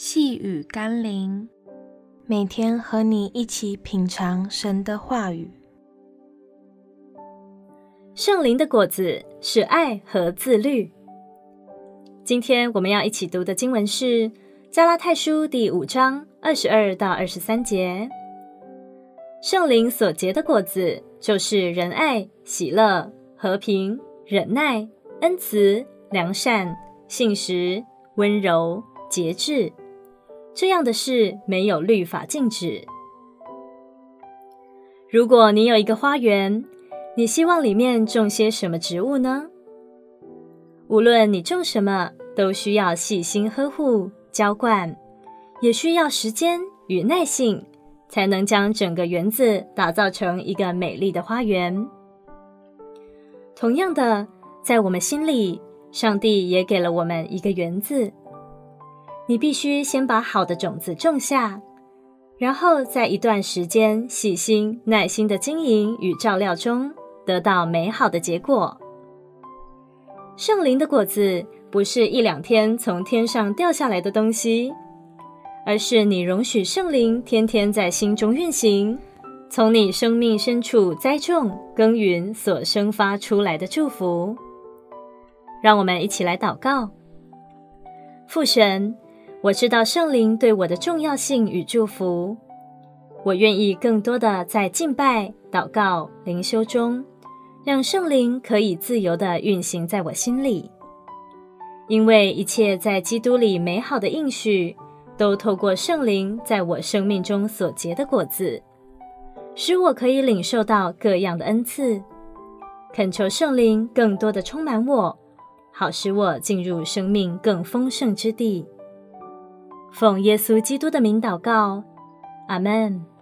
细雨甘霖，每天和你一起品尝神的话语。圣灵的果子是爱和自律。今天我们要一起读的经文是《加拉太书》第五章二十二到二十三节。圣灵所结的果子，就是仁爱、喜乐、和平、忍耐、恩慈、良善、信实、温柔、节制。这样的事没有律法禁止。如果你有一个花园，你希望里面种些什么植物呢？无论你种什么，都需要细心呵护、浇灌，也需要时间与耐性，才能将整个园子打造成一个美丽的花园。同样的，在我们心里，上帝也给了我们一个园子。你必须先把好的种子种下，然后在一段时间细心、耐心的经营与照料中，得到美好的结果。圣灵的果子不是一两天从天上掉下来的东西，而是你容许圣灵天天在心中运行，从你生命深处栽种、耕耘所生发出来的祝福。让我们一起来祷告，父神。我知道圣灵对我的重要性与祝福，我愿意更多的在敬拜、祷告、灵修中，让圣灵可以自由的运行在我心里。因为一切在基督里美好的应许，都透过圣灵在我生命中所结的果子，使我可以领受到各样的恩赐。恳求圣灵更多的充满我，好使我进入生命更丰盛之地。奉耶稣基督的名祷告，阿门。